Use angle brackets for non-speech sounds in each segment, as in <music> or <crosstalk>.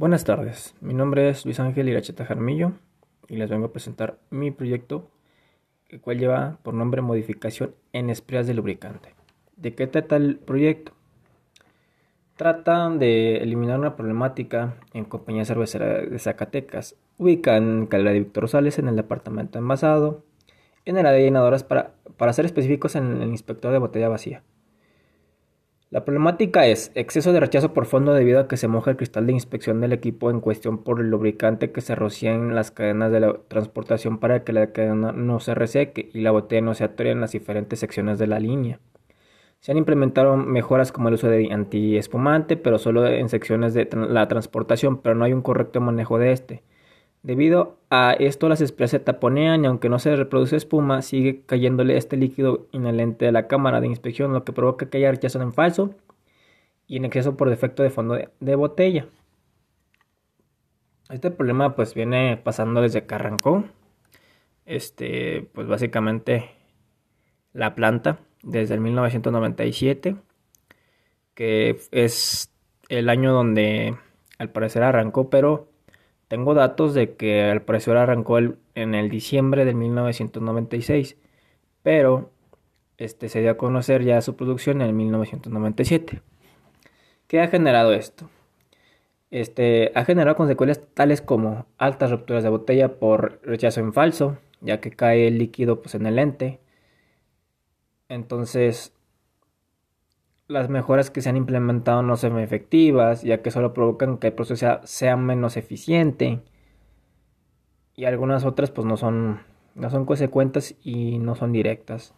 Buenas tardes, mi nombre es Luis Ángel Iracheta Jarmillo y les vengo a presentar mi proyecto, el cual lleva por nombre Modificación en Espreas de Lubricante. ¿De qué trata el proyecto? Trata de eliminar una problemática en compañía cervecera de Zacatecas, ubicada en Calera de Víctor Rosales en el departamento envasado, en el área de llenadoras para, para ser específicos en el inspector de botella vacía. La problemática es exceso de rechazo por fondo debido a que se moja el cristal de inspección del equipo en cuestión por el lubricante que se rocía en las cadenas de la transportación para que la cadena no se reseque y la botella no se atore en las diferentes secciones de la línea. Se han implementado mejoras como el uso de antiespumante, pero solo en secciones de la transportación, pero no hay un correcto manejo de este. Debido a esto las espreas se taponean y aunque no se reproduce espuma, sigue cayéndole este líquido inhalente de la cámara de inspección, lo que provoca que haya rechazo en falso y en exceso por defecto de fondo de, botella. Este problema pues viene pasando desde que arrancó. Este, pues básicamente la planta desde el 1997, que es el año donde al parecer arrancó, pero tengo datos de que al parecer arrancó en el diciembre de 1996, pero este, se dio a conocer ya su producción en 1997. ¿Qué ha generado esto? Este, ha generado consecuencias tales como altas rupturas de botella por rechazo en falso, ya que cae el líquido pues, en el lente. Entonces, las mejoras que se han implementado no son efectivas, ya que solo provocan que el proceso sea, menos eficiente. Y algunas otras pues no son, no son consecuentes y no son directas.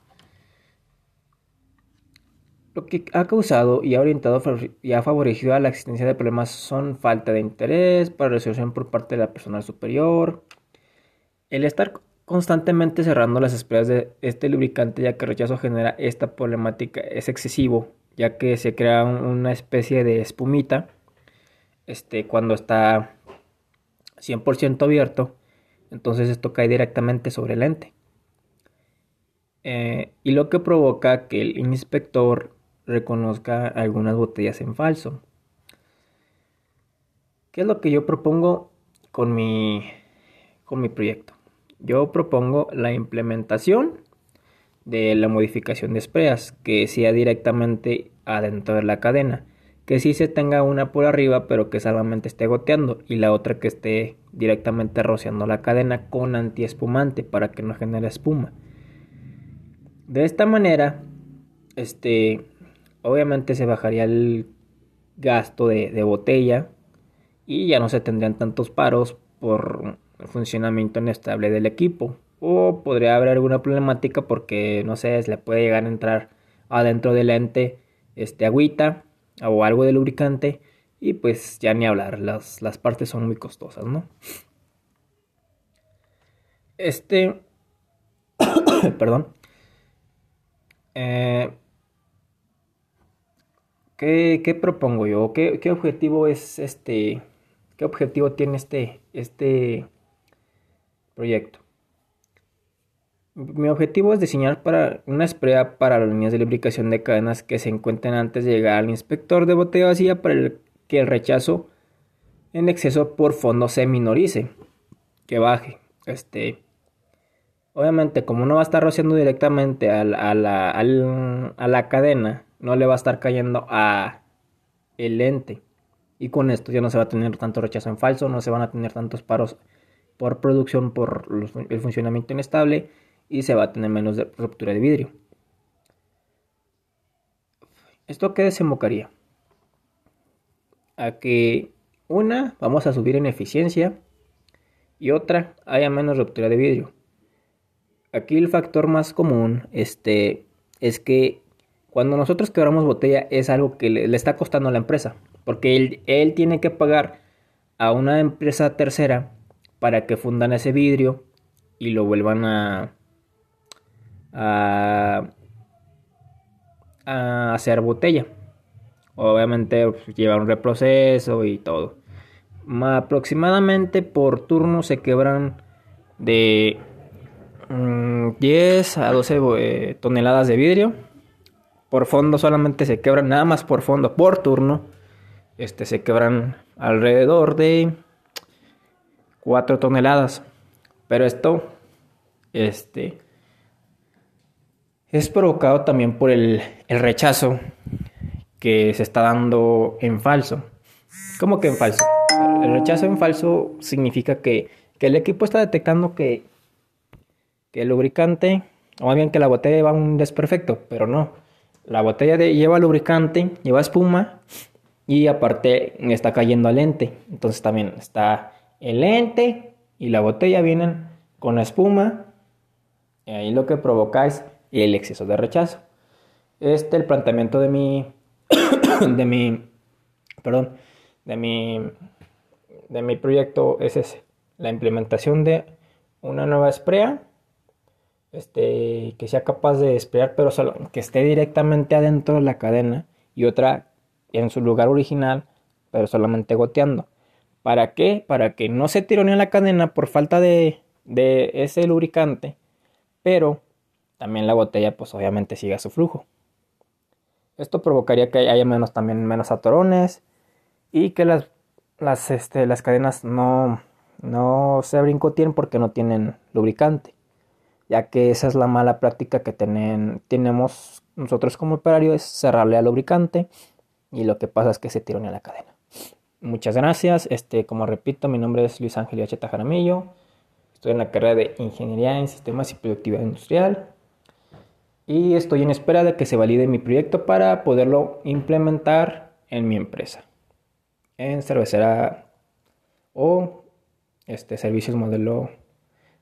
Lo que ha causado y ha orientado y ha favorecido a la existencia de problemas son falta de interés para resolución por parte de la personal superior, el estar constantemente cerrando las esperas de este lubricante ya que rechazo genera esta problemática es excesivo ya que se crea una especie de espumita este, cuando está 100% abierto, entonces esto cae directamente sobre el lente. Eh, y lo que provoca que el inspector reconozca algunas botellas en falso. ¿Qué es lo que yo propongo con mi, con mi proyecto? Yo propongo la implementación de la modificación de espreas, que sea directamente adentro de la cadena, que sí se tenga una por arriba, pero que solamente esté goteando, y la otra que esté directamente rociando la cadena con antiespumante para que no genere espuma. De esta manera, este, obviamente se bajaría el gasto de, de botella y ya no se tendrían tantos paros por el funcionamiento inestable del equipo. O podría haber alguna problemática porque, no sé, se le puede llegar a entrar adentro del lente este, agüita o algo de lubricante. Y pues ya ni hablar, las, las partes son muy costosas, ¿no? Este... <coughs> Perdón. Eh, ¿qué, ¿qué, propongo yo? ¿Qué, ¿Qué objetivo es este... ¿Qué objetivo tiene este, este proyecto? Mi objetivo es diseñar para una esprea para las líneas de lubricación de cadenas que se encuentren antes de llegar al inspector de botella vacía para que el rechazo en exceso por fondo se minorice, que baje. Este, obviamente, como no va a estar rociando directamente a la, a la cadena, no le va a estar cayendo a el lente. Y con esto ya no se va a tener tanto rechazo en falso, no se van a tener tantos paros por producción por el funcionamiento inestable y se va a tener menos ruptura de vidrio. ¿Esto qué desembocaría? A que una, vamos a subir en eficiencia y otra, haya menos ruptura de vidrio. Aquí el factor más común este, es que cuando nosotros quebramos botella es algo que le, está costando a la empresa, porque él, él tiene que pagar a una empresa tercera para que fundan ese vidrio y lo vuelvan a, a, hacer botella. Obviamente pues, lleva un reproceso y todo. aproximadamente por turno se quebran de 10 mm, a 12 eh, toneladas de vidrio. Por fondo solamente se quebran, nada más por fondo, por turno, este, se quebran alrededor de 4 toneladas. Pero esto este, es provocado también por el, el rechazo que se está dando en falso. ¿Cómo que en falso? El rechazo en falso significa que, que el equipo está detectando que, que el lubricante, o más bien que la botella lleva un desperfecto, pero no. La botella lleva lubricante, lleva espuma y aparte está cayendo al lente. Entonces también está el lente y la botella vienen con espuma. Y ahí lo que provoca es el exceso de rechazo. Este el planteamiento de mi <coughs> de mi perdón, de mi de mi proyecto es la implementación de una nueva esprea este, que sea capaz de esperar, pero solo que esté directamente adentro de la cadena y otra en su lugar original, pero solamente goteando. ¿Para qué? Para que no se tironee la cadena por falta de, de ese lubricante, pero también la botella pues obviamente siga su flujo. Esto provocaría que haya menos también menos atorones y que las, las, este, las cadenas no, no se brincoteen porque no tienen lubricante ya que esa es la mala práctica que tenemos nosotros como operario, es cerrarle al lubricante y lo que pasa es que se tironea la cadena. Muchas gracias, este, como repito, mi nombre es Luis Ángel H. Jaramillo, estoy en la carrera de Ingeniería en Sistemas y Productividad Industrial y estoy en espera de que se valide mi proyecto para poderlo implementar en mi empresa, en cervecera o este, servicios modelo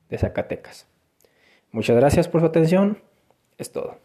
de Zacatecas. Muchas gracias por su atención. Es todo.